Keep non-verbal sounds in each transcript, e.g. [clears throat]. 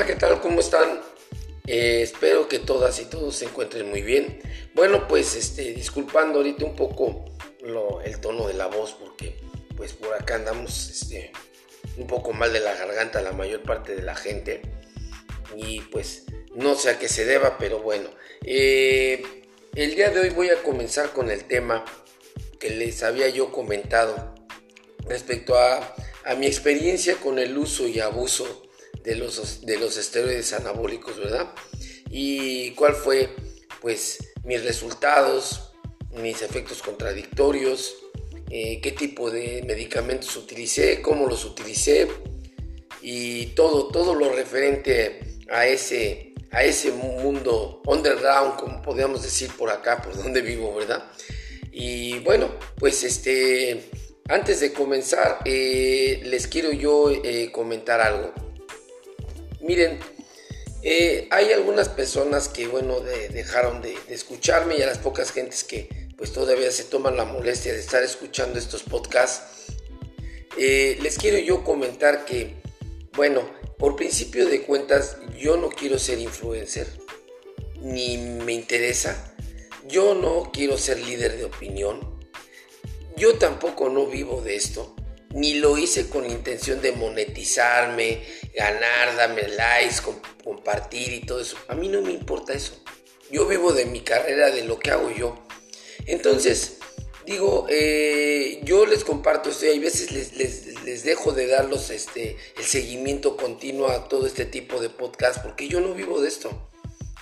Hola, ¿qué tal? ¿Cómo están? Eh, espero que todas y todos se encuentren muy bien. Bueno, pues este, disculpando ahorita un poco el tono de la voz porque pues por acá andamos este, un poco mal de la garganta la mayor parte de la gente y pues no sé a qué se deba, pero bueno. Eh, el día de hoy voy a comenzar con el tema que les había yo comentado respecto a, a mi experiencia con el uso y abuso de los, de los esteroides anabólicos, ¿verdad? Y cuál fue, pues, mis resultados, mis efectos contradictorios, eh, qué tipo de medicamentos utilicé, cómo los utilicé y todo, todo lo referente a ese, a ese mundo underground, como podríamos decir por acá, por donde vivo, ¿verdad? Y bueno, pues este, antes de comenzar, eh, les quiero yo eh, comentar algo. Miren, eh, hay algunas personas que, bueno, dejaron de, escucharme y a las pocas gentes que, pues, todavía se toman la molestia de estar escuchando estos podcasts. Eh, les quiero yo comentar que, bueno, por principio de cuentas, yo no quiero ser influencer, ni me interesa. Yo no quiero ser líder de opinión. Yo tampoco no vivo de esto ni lo hice con intención de monetizarme, ganar, darme likes, compartir y todo eso. A mí no me importa eso. Yo vivo de mi carrera, de lo que hago yo. Entonces, digo, eh, yo les comparto esto y a veces les, dejo de darlos este, el seguimiento continuo a todo este tipo de podcast porque yo no vivo de esto.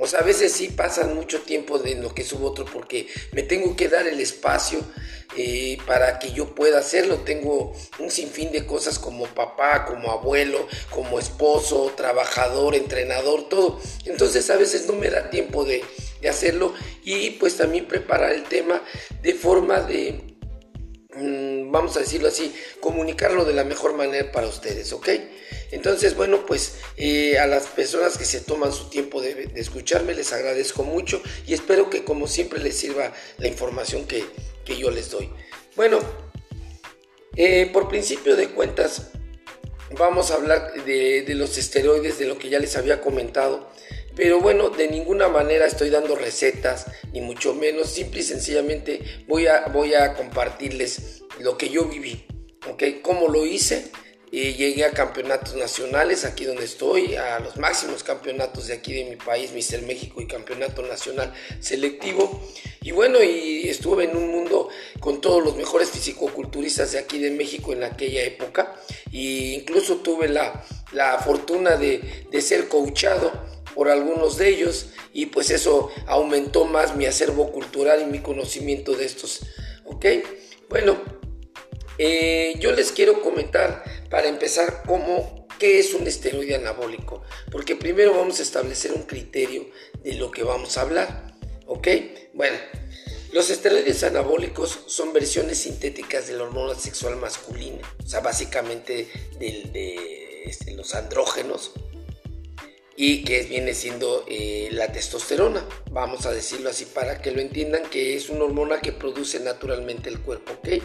O sea, a veces sí pasan mucho tiempo de lo que subo otro porque me tengo que dar el espacio eh, para que yo pueda hacerlo. Tengo un sinfín de cosas como papá, como abuelo, como esposo, trabajador, entrenador, todo. Entonces a veces no me da tiempo de, de hacerlo y pues también preparar el tema de forma de Mm, vamos a decirlo así, comunicarlo de la mejor manera para ustedes, ¿ok? Entonces, bueno, pues eh, a las personas que se toman su tiempo de, escucharme, les agradezco mucho y espero que como siempre les sirva la información que, yo les doy. Bueno, eh, por principio de cuentas, vamos a hablar de, de los esteroides, de lo que ya les había comentado. Pero bueno, de ninguna manera estoy dando recetas, ni mucho menos. Simple y sencillamente voy a, voy a compartirles lo que yo viví, ¿ok? Cómo lo hice. Y llegué a campeonatos nacionales aquí donde estoy, a los máximos campeonatos de aquí de mi país, Mister México y campeonato nacional selectivo. Y bueno, y estuve en un mundo con todos los mejores fisicoculturistas de aquí de México en aquella época. E incluso tuve la, la fortuna de, de ser coachado por algunos de ellos y pues eso aumentó más mi acervo cultural y mi conocimiento de estos. ¿Ok? Bueno, eh, yo les quiero comentar para empezar cómo, qué es un esteroide anabólico, porque primero vamos a establecer un criterio de lo que vamos a hablar. ¿Ok? Bueno. Los esteroides anabólicos son versiones sintéticas de la hormona sexual masculina, o sea, básicamente de, este, los andrógenos, y que viene siendo eh, la testosterona, vamos a decirlo así para que lo entiendan, que es una hormona que produce naturalmente el cuerpo, ¿ok?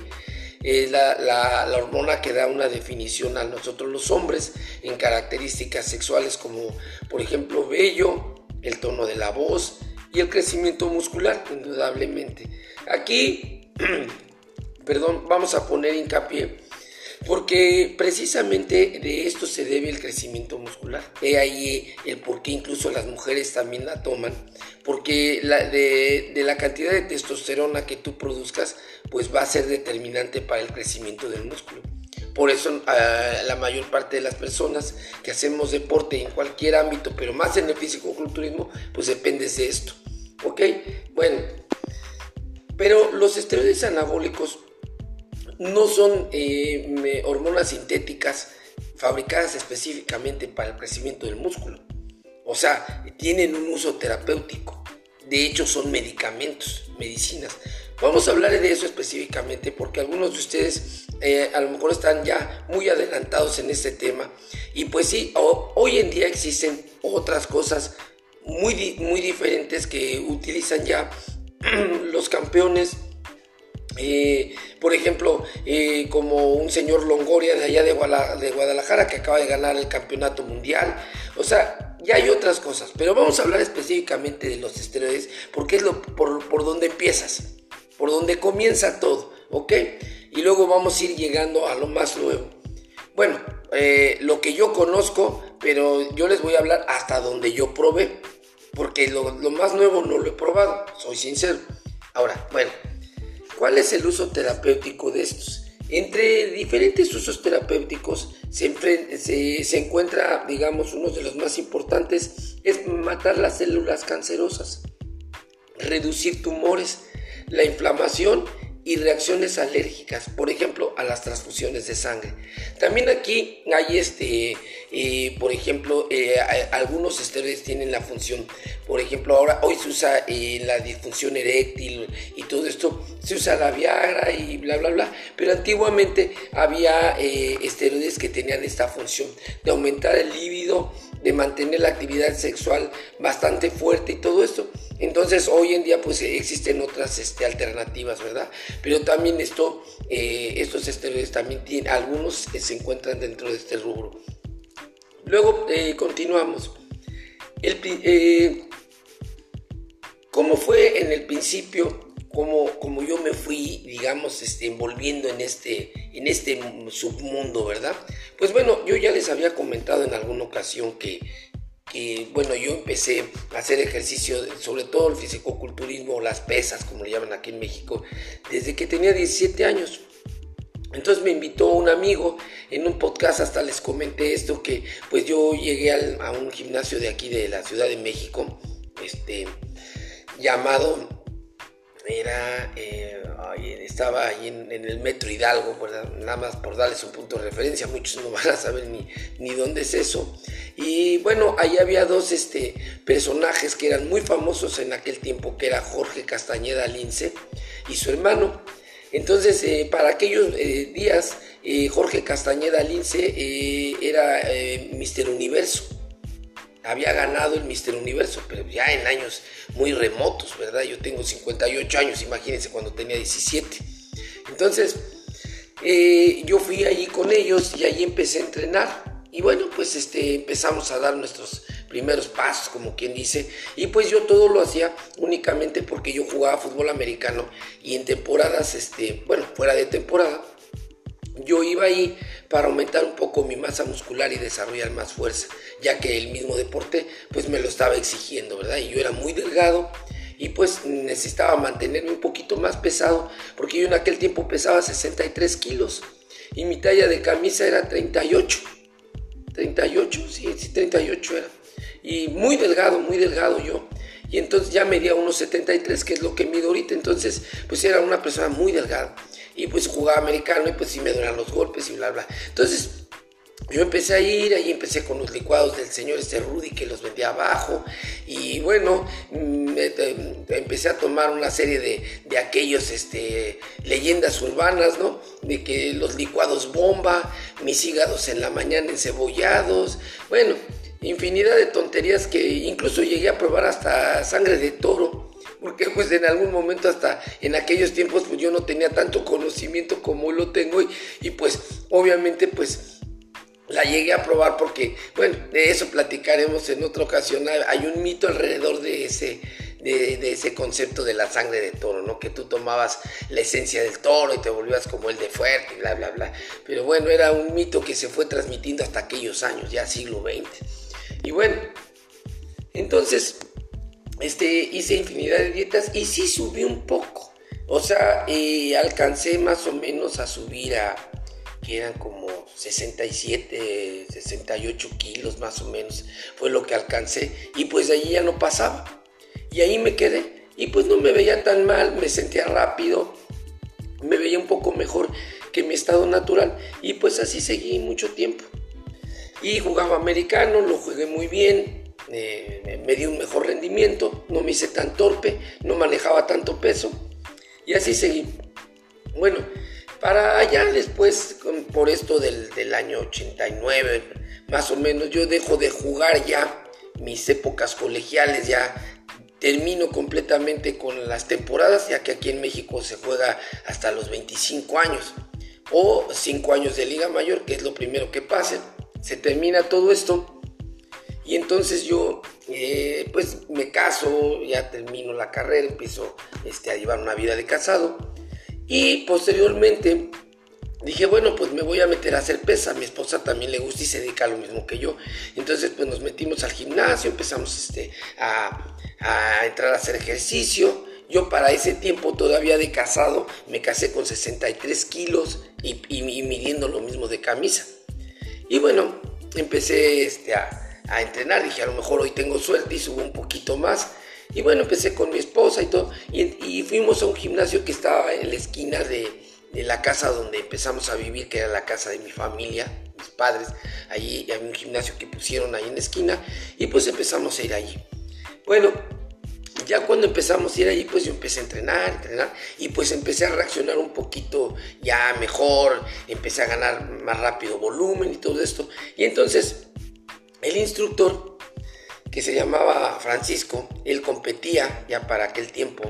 Es la, la, hormona que da una definición a nosotros los hombres en características sexuales como por ejemplo vello, el tono de la voz y el crecimiento muscular, indudablemente. Aquí, [clears throat] perdón, vamos a poner hincapié porque precisamente de esto se debe el crecimiento muscular. He ahí el por qué incluso las mujeres también la toman, porque la, de, la cantidad de testosterona que tú produzcas, pues va a ser determinante para el crecimiento del músculo. Por eso la mayor parte de las personas que hacemos deporte en cualquier ámbito, pero más en el físico-culturismo, pues depende de esto. ¿Ok? Bueno, pero los esteroides anabólicos no son eh, hormonas sintéticas fabricadas específicamente para el crecimiento del músculo. O sea, tienen un uso terapéutico. De hecho, son medicamentos, medicinas. Vamos a hablar de eso específicamente porque algunos de ustedes eh, a lo mejor están ya muy adelantados en este tema. Y pues sí, hoy en día existen otras cosas muy, muy diferentes que utilizan ya [clears throat] los campeones eh, por ejemplo, eh, como un señor Longoria de allá de, Guadalajara que acaba de ganar el campeonato mundial. O sea, ya hay otras cosas, pero vamos a hablar específicamente de los esteroides porque es por, donde empiezas, por donde comienza todo, ¿ok? Y luego vamos a ir llegando a lo más nuevo. Bueno, eh, lo que yo conozco, pero yo les voy a hablar hasta donde yo probé, porque lo más nuevo no lo he probado, soy sincero. Ahora, bueno. ¿Cuál es el uso terapéutico de estos? Entre diferentes usos terapéuticos se, se, encuentra, digamos, uno de los más importantes, es matar las células cancerosas, reducir tumores, la inflamación y reacciones alérgicas, por ejemplo, a las transfusiones de sangre. También aquí hay este, eh, por ejemplo, eh, algunos esteroides tienen la función, por ejemplo, ahora hoy se usa eh, la disfunción eréctil y todo esto, se usa la Viagra y bla, bla, bla, pero antiguamente había esteroides que tenían esta función de aumentar el líbido, de mantener la actividad sexual bastante fuerte y todo esto. Entonces hoy en día pues existen otras este, alternativas, ¿verdad? Pero también esto, eh, estos esteroides también tienen, algunos se encuentran dentro de este rubro. Luego eh, continuamos. Eh, ¿Cómo fue en el principio? Cómo, como yo me fui, digamos, este, envolviendo en este, en este submundo, ¿verdad? Pues bueno, yo ya les había comentado en alguna ocasión que y bueno, yo empecé a hacer ejercicio, sobre todo el fisicoculturismo, las pesas, como le llaman aquí en México, desde que tenía 17 años. Entonces me invitó un amigo en un podcast, hasta les comenté esto, que pues yo llegué a un gimnasio de aquí de la Ciudad de México, este, llamado, era, eh, estaba ahí en, el Metro Hidalgo, nada más por darles un punto de referencia, muchos no [laughs] van a saber ni, ni dónde es eso. Y bueno, ahí había dos este, personajes que eran muy famosos en aquel tiempo, que era Jorge Castañeda Lince y su hermano. Entonces, eh, para aquellos eh, días, eh, Jorge Castañeda Lince era Mister Universo. Había ganado el Mister Universo, pero ya en años muy remotos, ¿verdad? Yo tengo 58 años, imagínense cuando tenía 17. Entonces, yo fui allí con ellos y allí empecé a entrenar. Y bueno, pues este, empezamos a dar nuestros primeros pasos, como quien dice, y pues yo todo lo hacía únicamente porque yo jugaba fútbol americano y en temporadas, este, bueno, fuera de temporada, yo iba ahí para aumentar un poco mi masa muscular y desarrollar más fuerza, ya que el mismo deporte pues me lo estaba exigiendo, ¿verdad? Y yo era muy delgado y pues necesitaba mantenerme un poquito más pesado, porque yo en aquel tiempo pesaba 63 kilos y mi talla de camisa era 38. 38, sí, sí, 38 era. Y muy delgado, muy delgado yo. Y entonces ya medía unos 73, que es lo que mido ahorita. Entonces, pues era una persona muy delgada. Y pues jugaba americano y pues sí me duran los golpes y bla, bla. Entonces, yo empecé a ir, ahí empecé con los licuados del señor este Rudy que los vendía abajo y bueno, mm, empecé a tomar una serie de, aquellos este, leyendas urbanas, ¿no? De que los licuados bomba, mis hígados en la mañana encebollados, bueno, infinidad de tonterías que incluso llegué a probar hasta sangre de toro porque pues en algún momento hasta en aquellos tiempos pues yo no tenía tanto conocimiento como lo tengo y, y pues obviamente pues la llegué a probar porque, bueno, de eso platicaremos en otra ocasión. Hay un mito alrededor de ese, de, ese concepto de la sangre de toro, ¿no? Que tú tomabas la esencia del toro y te volvías como el de fuerte y bla, bla, bla. Pero bueno, era un mito que se fue transmitiendo hasta aquellos años, ya siglo XX. Y bueno, entonces, este, hice infinidad de dietas y sí subí un poco. O sea, eh, alcancé más o menos a subir a, que eran como 67, 68 kilos más o menos, fue lo que alcancé. Y pues de allí ya no pasaba. Y ahí me quedé. Y pues no me veía tan mal, me sentía rápido, me veía un poco mejor que mi estado natural. Y pues así seguí mucho tiempo. Y jugaba americano, lo jugué muy bien, eh, me di un mejor rendimiento, no me hice tan torpe, no manejaba tanto peso. Y así seguí. Bueno, para allá después, por esto del, año 89, más o menos, yo dejo de jugar ya mis épocas colegiales, ya termino completamente con las temporadas, ya que aquí en México se juega hasta los 25 años o 5 años de Liga Mayor, que es lo primero que pase. Se termina todo esto y entonces yo eh, pues me caso, ya termino la carrera, empiezo este, a llevar una vida de casado y posteriormente dije, bueno, pues me voy a meter a hacer pesa. A mi esposa también le gusta y se dedica a lo mismo que yo. Entonces, pues nos metimos al gimnasio, empezamos este, a, entrar a hacer ejercicio. Yo para ese tiempo todavía de casado me casé con 63 kilos y, midiendo lo mismo de camisa. Y bueno, empecé este, a, entrenar. Dije, a lo mejor hoy tengo suerte y subo un poquito más. Y bueno, empecé con mi esposa y todo. y fuimos a un gimnasio que estaba en la esquina de, en la casa donde empezamos a vivir, que era la casa de mi familia, mis padres, allí había un gimnasio que pusieron ahí en la esquina y pues empezamos a ir allí. Bueno, ya cuando empezamos a ir allí, pues yo empecé a entrenar, entrenar y pues empecé a reaccionar un poquito ya mejor, empecé a ganar más rápido volumen y todo esto. Y entonces el instructor, que se llamaba Francisco, él competía ya para aquel tiempo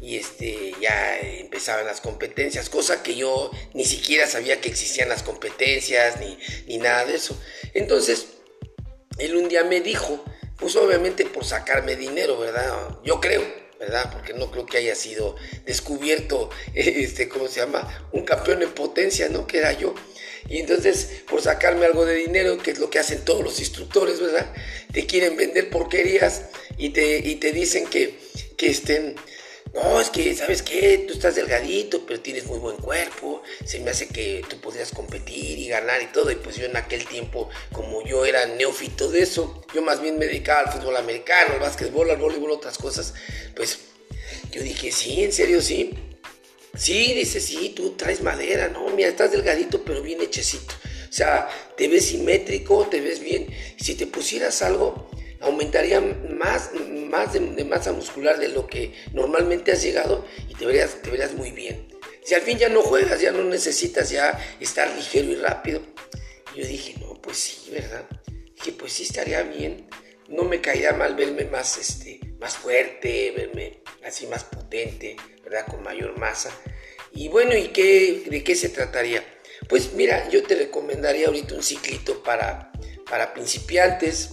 y este, ya empezaban las competencias, cosa que yo ni siquiera sabía que existían las competencias ni, ni nada de eso. Entonces, él un día me dijo, pues obviamente por sacarme dinero, ¿verdad? Yo creo, ¿verdad? Porque no creo que haya sido descubierto, [laughs] este, ¿cómo se llama? Un campeón en potencia, ¿no? Que era yo. Y entonces, por sacarme algo de dinero, que es lo que hacen todos los instructores, ¿verdad? Te quieren vender porquerías y te, y te dicen que, que estén no, es que, ¿sabes qué? Tú estás delgadito, pero tienes muy buen cuerpo. Se me hace que tú podrías competir y ganar y todo. Y pues yo en aquel tiempo, como yo era neófito de eso, yo más bien me dedicaba al fútbol americano, al básquetbol, al voleibol, otras cosas. Pues yo dije, sí, en serio, sí. Sí, dice, sí, tú traes madera, no, mira, estás delgadito, pero bien hechecito. O sea, te ves simétrico, te ves bien. Si te pusieras algo, aumentaría más, más de, masa muscular de lo que normalmente has llegado y te verías, muy bien. Si al fin ya no juegas, ya no necesitas ya estar ligero y rápido. yo dije, no, pues sí, ¿verdad? Dije, pues sí estaría bien. No me caería mal verme más, este, más fuerte, verme así más potente, ¿verdad? Con mayor masa. Y bueno, ¿y qué, de qué se trataría? Pues mira, yo te recomendaría ahorita un ciclito para, para principiantes,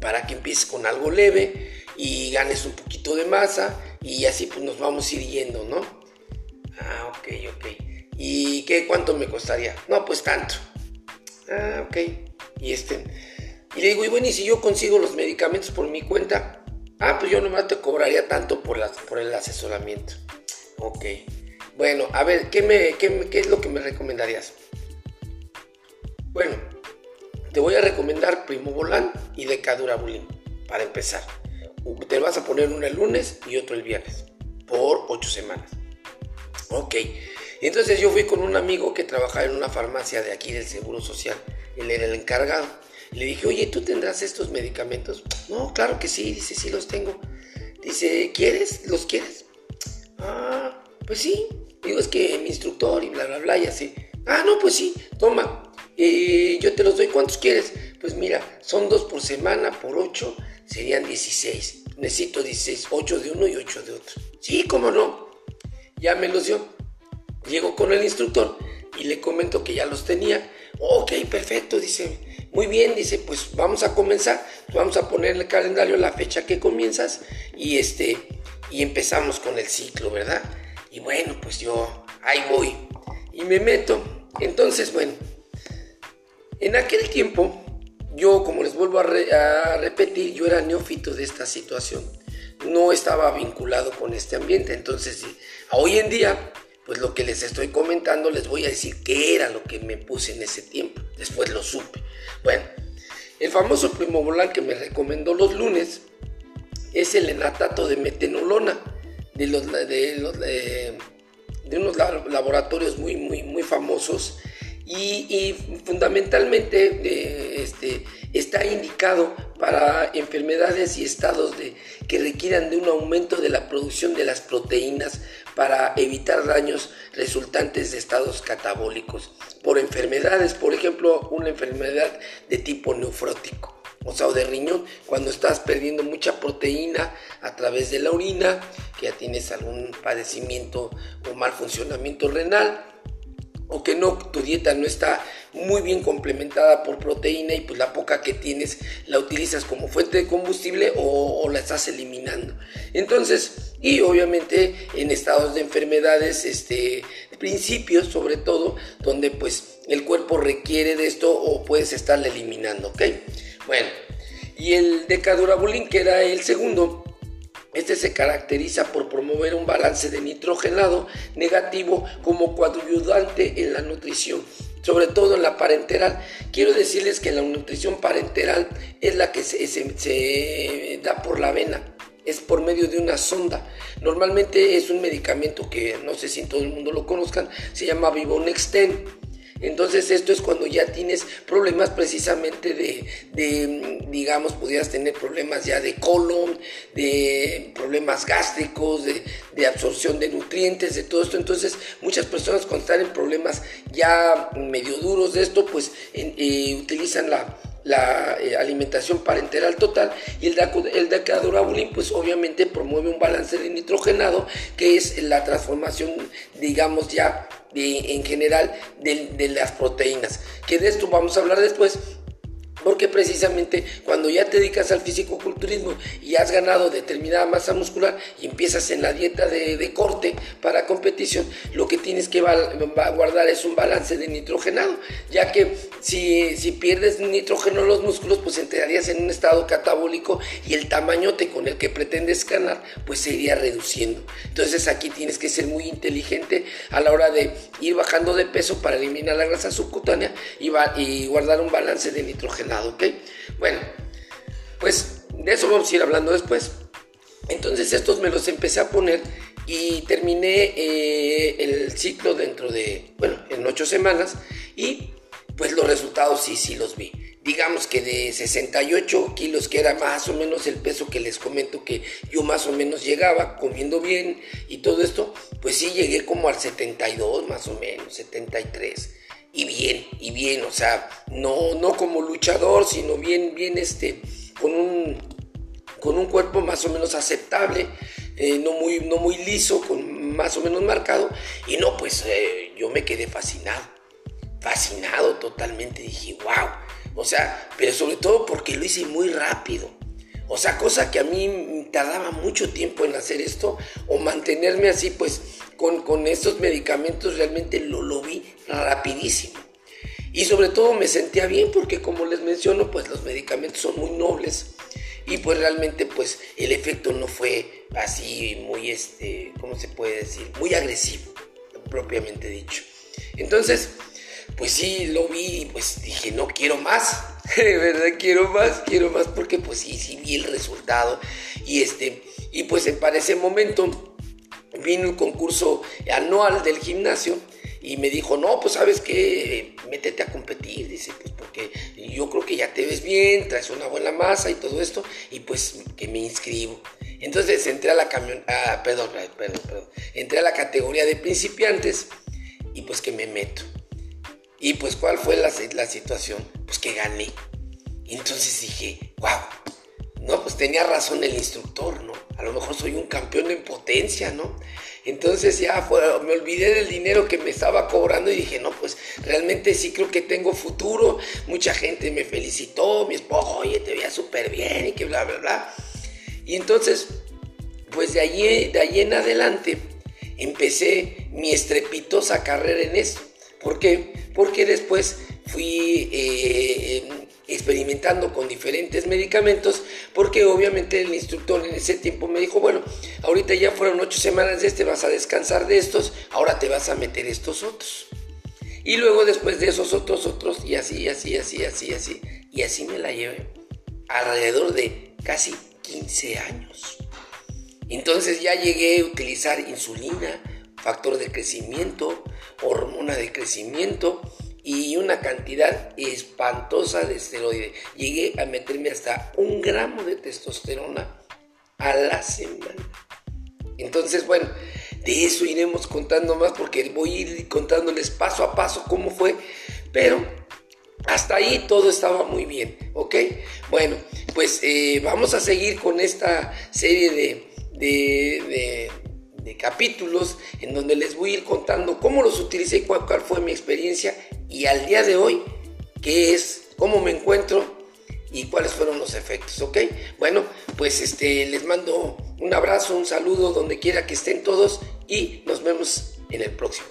para que empieces con algo leve y ganes un poquito de masa y así pues nos vamos a ir yendo, ¿no? Ah, ok, ok. ¿Y qué cuánto me costaría? No, pues tanto. Ah, ok. Y este y le digo, y bueno, y si yo consigo los medicamentos por mi cuenta, ah, pues yo nomás te cobraría tanto por, por el asesoramiento. Ok. Bueno, a ver, ¿qué, me, qué, qué es lo que me recomendarías? Bueno, te voy a recomendar Primo Volán y Decadurabulín para empezar. Te vas a poner uno el lunes y otro el viernes por ocho semanas. Ok, entonces yo fui con un amigo que trabajaba en una farmacia de aquí del Seguro Social. Él era el encargado. Le dije, oye, ¿tú tendrás estos medicamentos? No, claro que sí, dice, sí los tengo. Dice, ¿quieres? ¿Los quieres? Ah, pues sí. Digo, es que mi instructor y bla, bla, bla, y así. Ah, no, pues sí, toma y yo te los doy, ¿cuántos quieres? Pues mira, son dos por semana, por ocho, serían 16. Necesito 16, 8 de uno y 8 de otro. Sí, cómo no. Ya me los dio. Llego con el instructor y le comento que ya los tenía. Ok, perfecto, dice. Muy bien, dice, pues vamos a comenzar. Vamos a poner en el calendario la fecha que comienzas y este y empezamos con el ciclo, ¿verdad? Y bueno, pues yo ahí voy y me meto. Entonces, bueno, en aquel tiempo, yo, como les vuelvo a, repetir, yo era neófito de esta situación. No estaba vinculado con este ambiente. Entonces, hoy en día, pues lo que les estoy comentando, les voy a decir qué era lo que me puse en ese tiempo. Después lo supe. Bueno, el famoso primo volán que me recomendó los lunes es el enatato de metenolona de, los, de, de unos laboratorios muy, muy, muy famosos y, fundamentalmente eh, este, está indicado para enfermedades y estados que requieran de un aumento de la producción de las proteínas para evitar daños resultantes de estados catabólicos por enfermedades, por ejemplo, una enfermedad de tipo nefrótico. o sea, o de riñón, cuando estás perdiendo mucha proteína a través de la orina, que ya tienes algún padecimiento o mal funcionamiento renal, o que no, tu dieta no está muy bien complementada por proteína y pues la poca que tienes la utilizas como fuente de combustible o, la estás eliminando. Entonces, y obviamente en estados de enfermedades, este, principios sobre todo, donde pues el cuerpo requiere de esto o puedes estarla eliminando, ¿ok? Bueno, y el decadurabulín, que era el segundo, este se caracteriza por promover un balance de nitrogenado negativo como coadyuvante en la nutrición, sobre todo en la parenteral. Quiero decirles que la nutrición parenteral es la que se, da por la vena es por medio de una sonda. Normalmente es un medicamento que no sé si todo el mundo lo conozcan, se llama Vivonexten entonces esto es cuando ya tienes problemas precisamente de, digamos, pudieras tener problemas ya de colon, de problemas gástricos, de, absorción de nutrientes, de todo esto. Entonces muchas personas cuando están en problemas ya medio duros de esto, pues eh, utilizan la, eh, alimentación parenteral total y el, el pues obviamente promueve un balance de nitrogenado que es la transformación digamos ya en general de, de las proteínas. Que de esto vamos a hablar después, porque precisamente cuando ya te dedicas al fisicoculturismo y has ganado determinada masa muscular y empiezas en la dieta de, corte para competición, lo que tienes que guardar es un balance de nitrogenado, ya que si, si pierdes nitrógeno en los músculos, pues entrarías en un estado catabólico y el tamañote con el que pretendes ganar, pues se iría reduciendo. Entonces aquí tienes que ser muy inteligente a la hora de ir bajando de peso para eliminar la grasa subcutánea y, guardar un balance de nitrógeno. ¿ok? Bueno, pues de eso vamos a ir hablando después. Entonces estos me los empecé a poner y terminé eh, el ciclo dentro de, bueno, en ocho semanas y pues los resultados sí, sí los vi. Digamos que de 68 kilos, que era más o menos el peso que les comento que yo más o menos llegaba comiendo bien y todo esto, pues sí llegué como al 72 más o menos, 73 y bien, y bien, o sea, no, no como luchador, sino bien, bien, este, con un, con un cuerpo más o menos aceptable, eh, no, muy, no muy liso, con más o menos marcado, y no, pues eh, yo me quedé fascinado, fascinado totalmente, dije, wow, o sea, pero sobre todo porque lo hice muy rápido, o sea, cosa que a mí tardaba mucho tiempo en hacer esto o mantenerme así, pues con, estos medicamentos realmente lo, lo vi rapidísimo. Y sobre todo me sentía bien porque como les menciono, pues los medicamentos son muy nobles y pues realmente pues el efecto no fue así muy, este, ¿cómo se puede decir? Muy agresivo, propiamente dicho. Entonces, pues sí, lo vi y pues dije, no quiero más, [laughs] de verdad quiero más, quiero más porque pues sí, sí vi el resultado y este, y pues para ese momento vino un concurso anual del gimnasio y me dijo, no, pues sabes que métete a competir, dice, pues porque yo creo que ya te ves bien, traes una buena masa y todo esto, y pues que me inscribo. Entonces entré a la camión, ah, perdón, perdón, perdón, entré a la categoría de principiantes y pues que me meto. Y pues, ¿cuál fue la, la situación? Pues que gané. Entonces dije, wow, no, pues tenía razón el instructor, ¿no? A lo mejor soy un campeón en potencia, ¿no? Entonces ya me olvidé del dinero que me estaba cobrando y dije, no, pues realmente sí creo que tengo futuro. Mucha gente me felicitó, mi esposo, oye, te veía súper bien y que bla, bla, bla. Y entonces, pues de allí, de allí en adelante empecé mi estrepitosa carrera en eso. ¿Por qué? Porque después fui eh, experimentando con diferentes medicamentos, porque obviamente el instructor en ese tiempo me dijo, bueno, ahorita ya fueron ocho semanas de este, vas a descansar de estos, ahora te vas a meter estos otros. Y luego después de esos otros otros, y así, así, así, así, así, y así me la llevé alrededor de casi 15 años. Entonces ya llegué a utilizar insulina, factor de crecimiento, hormona de crecimiento y una cantidad espantosa de esteroide. Llegué a meterme hasta un gramo de testosterona a la semana. Entonces, bueno, de eso iremos contando más porque voy a ir contándoles paso a paso cómo fue, pero hasta ahí todo estaba muy bien, ¿ok? Bueno, pues eh, vamos a seguir con esta serie de, de, capítulos en donde les voy a ir contando cómo los utilicé y cuál, fue mi experiencia y al día de hoy, qué es, cómo me encuentro y cuáles fueron los efectos, ¿ok? Bueno, pues este, les mando un abrazo, un saludo donde quiera que estén todos y nos vemos en el próximo.